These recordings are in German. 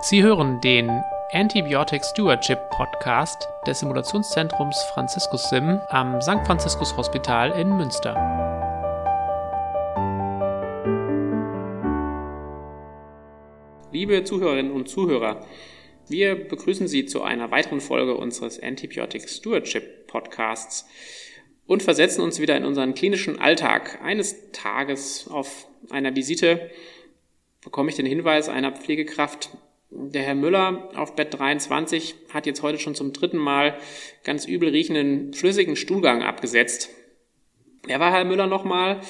Sie hören den Antibiotic Stewardship Podcast des Simulationszentrums Franziskus Sim am St. Franziskus Hospital in Münster. Liebe Zuhörerinnen und Zuhörer, wir begrüßen Sie zu einer weiteren Folge unseres Antibiotic Stewardship Podcasts und versetzen uns wieder in unseren klinischen Alltag. Eines Tages auf einer Visite bekomme ich den Hinweis einer Pflegekraft, der Herr Müller auf Bett 23 hat jetzt heute schon zum dritten Mal ganz übel riechenden flüssigen Stuhlgang abgesetzt. Wer war Herr Müller nochmal?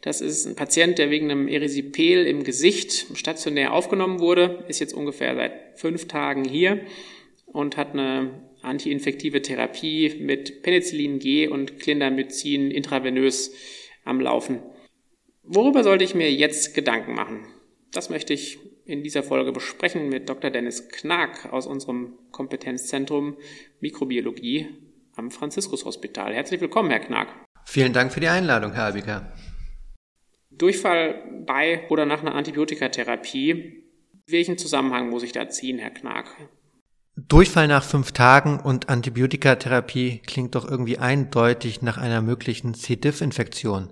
Das ist ein Patient, der wegen einem Erisipel im Gesicht stationär aufgenommen wurde, ist jetzt ungefähr seit fünf Tagen hier und hat eine antiinfektive Therapie mit Penicillin G und Clindamycin intravenös am Laufen. Worüber sollte ich mir jetzt Gedanken machen? Das möchte ich in dieser Folge besprechen mit Dr. Dennis Knack aus unserem Kompetenzzentrum Mikrobiologie am Franziskus Hospital. Herzlich willkommen, Herr Knack. Vielen Dank für die Einladung, Herr Abiker. Durchfall bei oder nach einer Antibiotikatherapie. Welchen Zusammenhang muss ich da ziehen, Herr Knack? Durchfall nach fünf Tagen und Antibiotikatherapie klingt doch irgendwie eindeutig nach einer möglichen C. diff-Infektion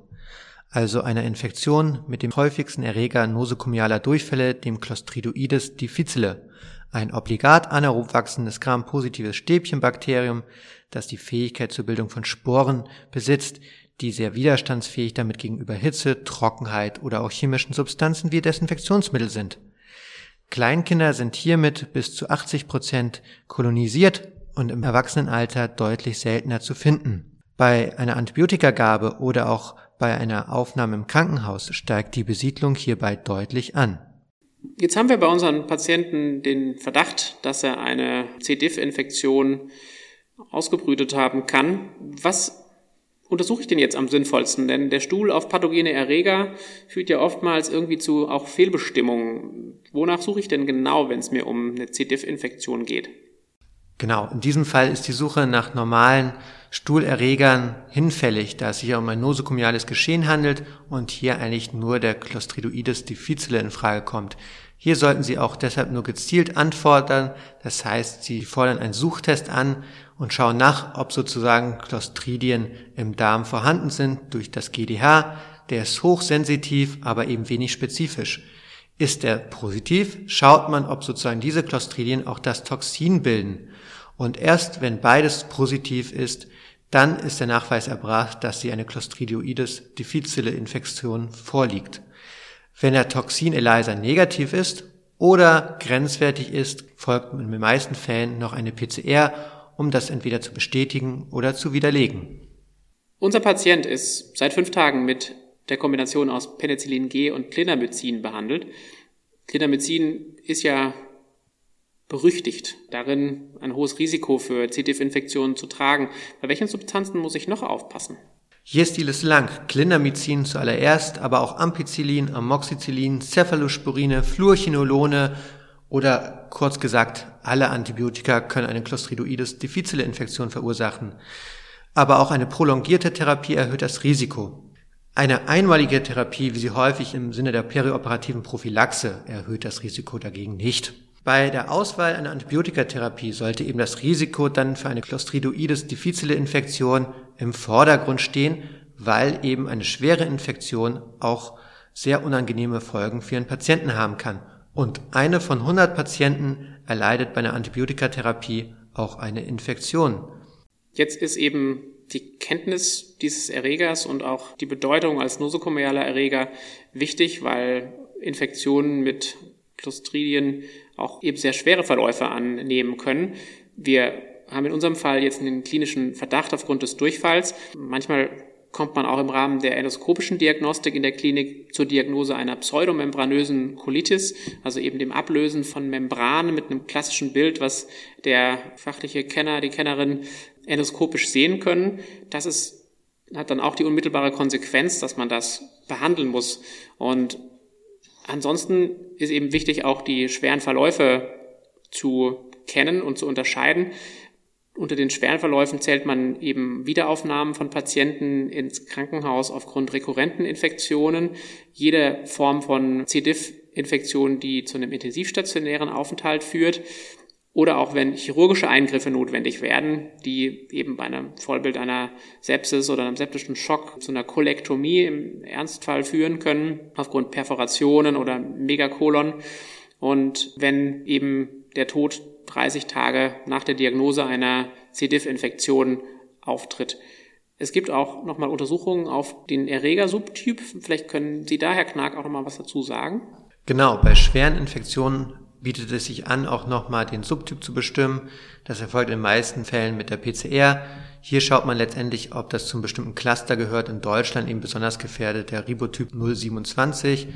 also einer Infektion mit dem häufigsten Erreger nosokomialer Durchfälle, dem Clostridoides difficile, ein obligat anaerob wachsendes grampositives Stäbchenbakterium, das die Fähigkeit zur Bildung von Sporen besitzt, die sehr widerstandsfähig damit gegenüber Hitze, Trockenheit oder auch chemischen Substanzen wie Desinfektionsmittel sind. Kleinkinder sind hiermit bis zu 80 Prozent kolonisiert und im Erwachsenenalter deutlich seltener zu finden. Bei einer Antibiotikagabe oder auch bei einer Aufnahme im Krankenhaus steigt die Besiedlung hierbei deutlich an. Jetzt haben wir bei unseren Patienten den Verdacht, dass er eine C. diff-Infektion ausgebrütet haben kann. Was untersuche ich denn jetzt am sinnvollsten? Denn der Stuhl auf pathogene Erreger führt ja oftmals irgendwie zu auch Fehlbestimmungen. Wonach suche ich denn genau, wenn es mir um eine C. diff-Infektion geht? Genau, in diesem Fall ist die Suche nach normalen Stuhlerregern hinfällig, da es sich um ein nosokomiales Geschehen handelt und hier eigentlich nur der Clostridoides difficile in Frage kommt. Hier sollten Sie auch deshalb nur gezielt antworten, das heißt, Sie fordern einen Suchtest an und schauen nach, ob sozusagen Clostridien im Darm vorhanden sind durch das GDH. Der ist hochsensitiv, aber eben wenig spezifisch. Ist er positiv, schaut man, ob sozusagen diese Clostridien auch das Toxin bilden. Und erst wenn beides positiv ist, dann ist der Nachweis erbracht, dass sie eine Clostridioides difficile Infektion vorliegt. Wenn der Toxin ELISA negativ ist oder grenzwertig ist, folgt in den meisten Fällen noch eine PCR, um das entweder zu bestätigen oder zu widerlegen. Unser Patient ist seit fünf Tagen mit der Kombination aus Penicillin G und Clindamycin behandelt. Clindamycin ist ja berüchtigt, darin ein hohes Risiko für C. diff-Infektionen zu tragen. Bei welchen Substanzen muss ich noch aufpassen? Hier ist die lang. Clindamycin zuallererst, aber auch Ampicillin, Amoxicillin, Cephalosporine, Fluorchinolone oder kurz gesagt, alle Antibiotika können eine Clostridoides difficile Infektion verursachen. Aber auch eine prolongierte Therapie erhöht das Risiko. Eine einmalige Therapie, wie sie häufig im Sinne der perioperativen Prophylaxe, erhöht das Risiko dagegen nicht. Bei der Auswahl einer Antibiotikatherapie sollte eben das Risiko dann für eine Clostridoides difficile Infektion im Vordergrund stehen, weil eben eine schwere Infektion auch sehr unangenehme Folgen für einen Patienten haben kann. Und eine von 100 Patienten erleidet bei einer Antibiotikatherapie auch eine Infektion. Jetzt ist eben die Kenntnis dieses Erregers und auch die Bedeutung als nosokomialer Erreger wichtig, weil Infektionen mit Clostridien auch eben sehr schwere Verläufe annehmen können. Wir haben in unserem Fall jetzt einen klinischen Verdacht aufgrund des Durchfalls. Manchmal kommt man auch im Rahmen der endoskopischen Diagnostik in der Klinik zur Diagnose einer pseudomembranösen Colitis, also eben dem Ablösen von Membranen mit einem klassischen Bild, was der fachliche Kenner, die Kennerin endoskopisch sehen können. Das ist, hat dann auch die unmittelbare Konsequenz, dass man das behandeln muss. Und Ansonsten ist eben wichtig, auch die schweren Verläufe zu kennen und zu unterscheiden. Unter den schweren Verläufen zählt man eben Wiederaufnahmen von Patienten ins Krankenhaus aufgrund rekurrenten Infektionen. Jede Form von C. diff Infektion, die zu einem intensivstationären Aufenthalt führt oder auch wenn chirurgische Eingriffe notwendig werden, die eben bei einem Vollbild einer Sepsis oder einem septischen Schock zu einer Kolektomie im Ernstfall führen können, aufgrund Perforationen oder Megakolon. Und wenn eben der Tod 30 Tage nach der Diagnose einer C. diff-Infektion auftritt. Es gibt auch nochmal Untersuchungen auf den Erreger-Subtyp. Vielleicht können Sie da, Herr Knack, auch nochmal was dazu sagen. Genau, bei schweren Infektionen bietet es sich an, auch nochmal den Subtyp zu bestimmen. Das erfolgt in den meisten Fällen mit der PCR. Hier schaut man letztendlich, ob das zum bestimmten Cluster gehört. In Deutschland eben besonders gefährdet der Ribotyp 027,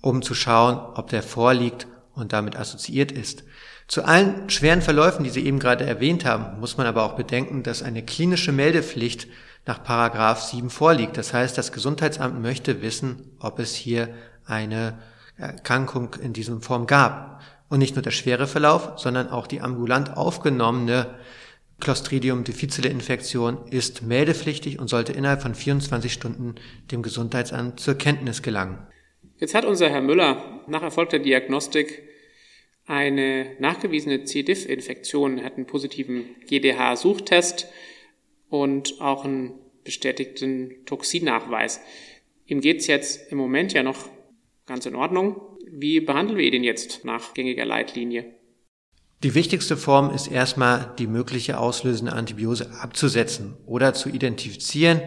um zu schauen, ob der vorliegt und damit assoziiert ist. Zu allen schweren Verläufen, die Sie eben gerade erwähnt haben, muss man aber auch bedenken, dass eine klinische Meldepflicht nach Paragraph 7 vorliegt. Das heißt, das Gesundheitsamt möchte wissen, ob es hier eine Erkrankung in diesem Form gab. Und nicht nur der schwere Verlauf, sondern auch die ambulant aufgenommene Clostridium difficile Infektion ist meldepflichtig und sollte innerhalb von 24 Stunden dem Gesundheitsamt zur Kenntnis gelangen. Jetzt hat unser Herr Müller nach erfolgter Diagnostik eine nachgewiesene C. diff-Infektion, hat einen positiven GDH-Suchtest und auch einen bestätigten Toxinnachweis. Ihm geht's jetzt im Moment ja noch ganz in Ordnung. Wie behandeln wir ihn jetzt nach gängiger Leitlinie? Die wichtigste Form ist erstmal die mögliche auslösende Antibiose abzusetzen oder zu identifizieren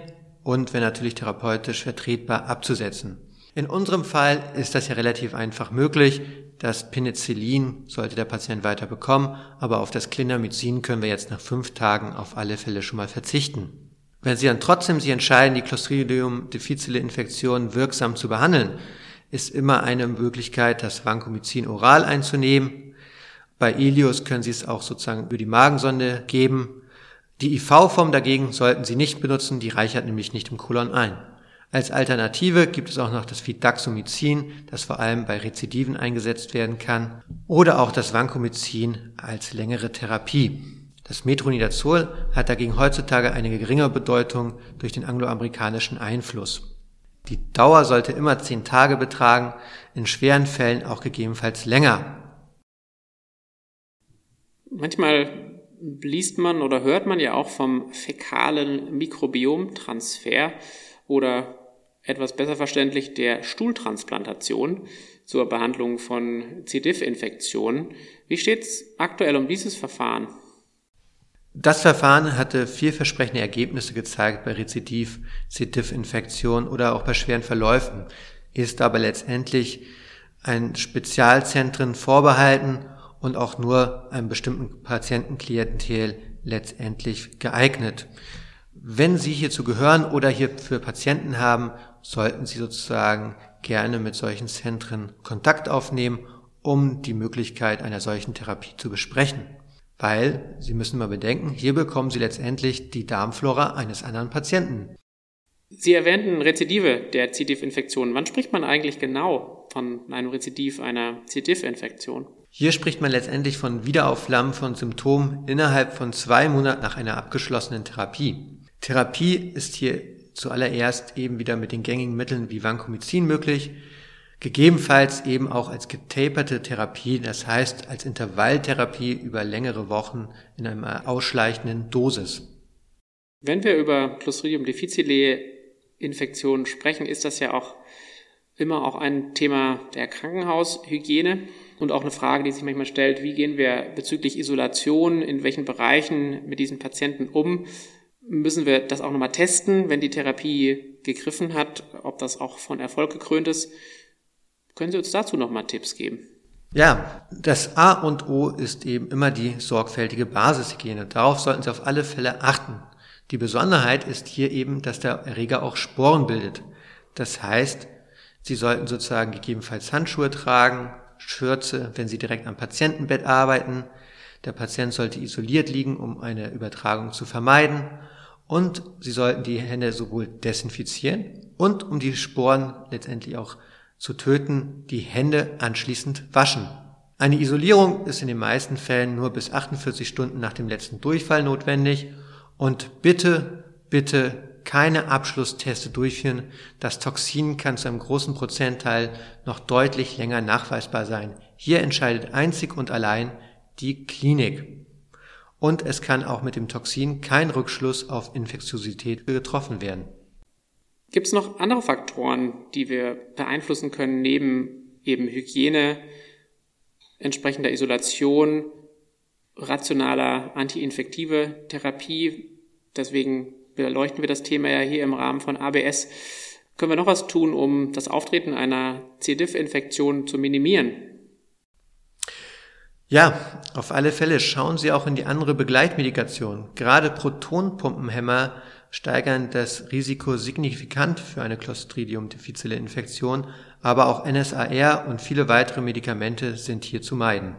und, wenn natürlich therapeutisch vertretbar, abzusetzen. In unserem Fall ist das ja relativ einfach möglich. Das Penicillin sollte der Patient weiter bekommen, aber auf das Clindamycin können wir jetzt nach fünf Tagen auf alle Fälle schon mal verzichten. Wenn Sie dann trotzdem sich entscheiden, die Clostridium difficile Infektion wirksam zu behandeln, ist immer eine Möglichkeit, das Vancomycin oral einzunehmen. Bei Ilios können Sie es auch sozusagen über die Magensonde geben. Die IV-Form dagegen sollten Sie nicht benutzen, die reichert nämlich nicht im Kolon ein. Als Alternative gibt es auch noch das Fidaxomycin, das vor allem bei Rezidiven eingesetzt werden kann, oder auch das Vancomycin als längere Therapie. Das Metronidazol hat dagegen heutzutage eine geringe Bedeutung durch den angloamerikanischen Einfluss. Die Dauer sollte immer zehn Tage betragen, in schweren Fällen auch gegebenenfalls länger. Manchmal liest man oder hört man ja auch vom fäkalen Mikrobiomtransfer oder etwas besser verständlich der Stuhltransplantation zur Behandlung von C. diff-Infektionen. Wie steht es aktuell um dieses Verfahren? Das Verfahren hatte vielversprechende Ergebnisse gezeigt bei Rezidiv, C. diff-Infektionen oder auch bei schweren Verläufen, ist aber letztendlich ein Spezialzentren vorbehalten und auch nur einem bestimmten Patientenklientel letztendlich geeignet. Wenn Sie hierzu gehören oder hier für Patienten haben, sollten Sie sozusagen gerne mit solchen Zentren Kontakt aufnehmen, um die Möglichkeit einer solchen Therapie zu besprechen. Weil, Sie müssen mal bedenken, hier bekommen Sie letztendlich die Darmflora eines anderen Patienten. Sie erwähnten Rezidive der C. diff-Infektion. Wann spricht man eigentlich genau von einem Rezidiv einer C. diff-Infektion? Hier spricht man letztendlich von Wiederauflammen von Symptomen innerhalb von zwei Monaten nach einer abgeschlossenen Therapie. Therapie ist hier zuallererst eben wieder mit den gängigen Mitteln wie Vancomycin möglich, gegebenenfalls eben auch als getaperte Therapie, das heißt als Intervalltherapie über längere Wochen in einer ausschleichenden Dosis. Wenn wir über Clostridium difficile Infektionen sprechen, ist das ja auch immer auch ein Thema der Krankenhaushygiene und auch eine Frage, die sich manchmal stellt, wie gehen wir bezüglich Isolation, in welchen Bereichen mit diesen Patienten um? müssen wir das auch nochmal testen, wenn die Therapie gegriffen hat, ob das auch von Erfolg gekrönt ist. Können Sie uns dazu nochmal Tipps geben? Ja, das A und O ist eben immer die sorgfältige Basishygiene. Darauf sollten Sie auf alle Fälle achten. Die Besonderheit ist hier eben, dass der Erreger auch Sporen bildet. Das heißt, Sie sollten sozusagen gegebenenfalls Handschuhe tragen, Schürze, wenn Sie direkt am Patientenbett arbeiten. Der Patient sollte isoliert liegen, um eine Übertragung zu vermeiden. Und Sie sollten die Hände sowohl desinfizieren und um die Sporen letztendlich auch zu töten, die Hände anschließend waschen. Eine Isolierung ist in den meisten Fällen nur bis 48 Stunden nach dem letzten Durchfall notwendig und bitte, bitte keine Abschlussteste durchführen. Das Toxin kann zu einem großen Prozentteil noch deutlich länger nachweisbar sein. Hier entscheidet einzig und allein die Klinik. Und es kann auch mit dem Toxin kein Rückschluss auf Infektiosität getroffen werden. Gibt es noch andere Faktoren, die wir beeinflussen können, neben eben Hygiene, entsprechender Isolation, rationaler antiinfektive Therapie? Deswegen beleuchten wir das Thema ja hier im Rahmen von ABS. Können wir noch was tun, um das Auftreten einer C. diff-Infektion zu minimieren? Ja, auf alle Fälle schauen Sie auch in die andere Begleitmedikation. Gerade Protonpumpenhämmer steigern das Risiko signifikant für eine Clostridium difficile Infektion, aber auch NSAR und viele weitere Medikamente sind hier zu meiden.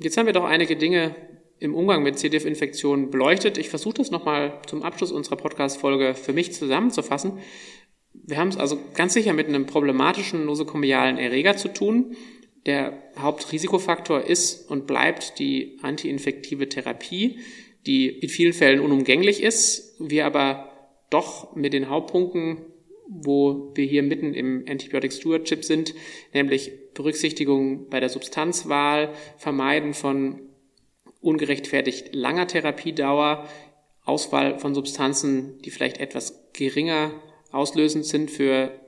Jetzt haben wir doch einige Dinge im Umgang mit C. diff-Infektionen beleuchtet. Ich versuche das nochmal zum Abschluss unserer Podcast-Folge für mich zusammenzufassen. Wir haben es also ganz sicher mit einem problematischen nosokomialen Erreger zu tun. Der Hauptrisikofaktor ist und bleibt die antiinfektive Therapie die in vielen Fällen unumgänglich ist, wir aber doch mit den Hauptpunkten, wo wir hier mitten im Antibiotic Stewardship sind, nämlich Berücksichtigung bei der Substanzwahl, Vermeiden von ungerechtfertigt langer Therapiedauer, Auswahl von Substanzen, die vielleicht etwas geringer auslösend sind für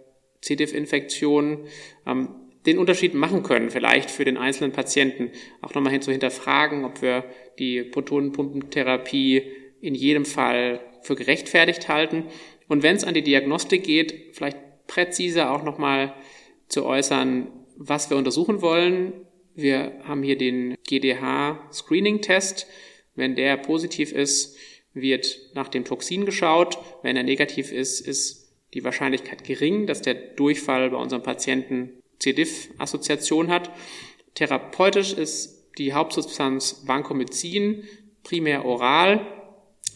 C. diff-Infektionen, ähm, den Unterschied machen können, vielleicht für den einzelnen Patienten. Auch nochmal hin zu hinterfragen, ob wir die Protonenpumpentherapie in jedem Fall für gerechtfertigt halten. Und wenn es an die Diagnostik geht, vielleicht präziser auch nochmal zu äußern, was wir untersuchen wollen. Wir haben hier den GDH-Screening-Test. Wenn der positiv ist, wird nach dem Toxin geschaut. Wenn er negativ ist, ist die Wahrscheinlichkeit gering, dass der Durchfall bei unserem Patienten C-Diff-Assoziation hat. Therapeutisch ist die Hauptsubstanz Vancomycin, primär oral,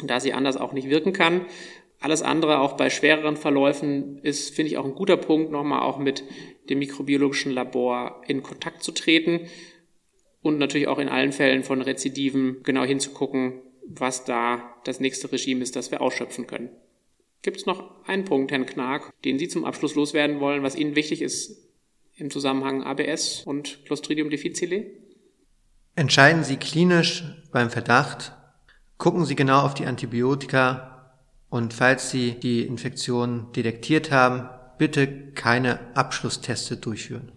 da sie anders auch nicht wirken kann. Alles andere, auch bei schwereren Verläufen, ist, finde ich, auch ein guter Punkt, nochmal auch mit dem mikrobiologischen Labor in Kontakt zu treten und natürlich auch in allen Fällen von Rezidiven genau hinzugucken, was da das nächste Regime ist, das wir ausschöpfen können. Gibt es noch einen Punkt, Herrn Knark, den Sie zum Abschluss loswerden wollen, was Ihnen wichtig ist im Zusammenhang ABS und Clostridium difficile? Entscheiden Sie klinisch beim Verdacht, gucken Sie genau auf die Antibiotika und falls Sie die Infektion detektiert haben, bitte keine Abschlussteste durchführen.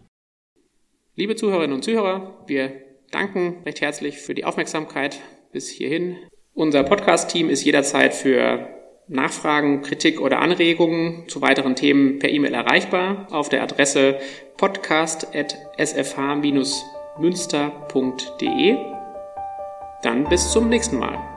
Liebe Zuhörerinnen und Zuhörer, wir danken recht herzlich für die Aufmerksamkeit bis hierhin. Unser Podcast-Team ist jederzeit für Nachfragen, Kritik oder Anregungen zu weiteren Themen per E-Mail erreichbar auf der Adresse podcast.sfh-münster.de. Dann bis zum nächsten Mal.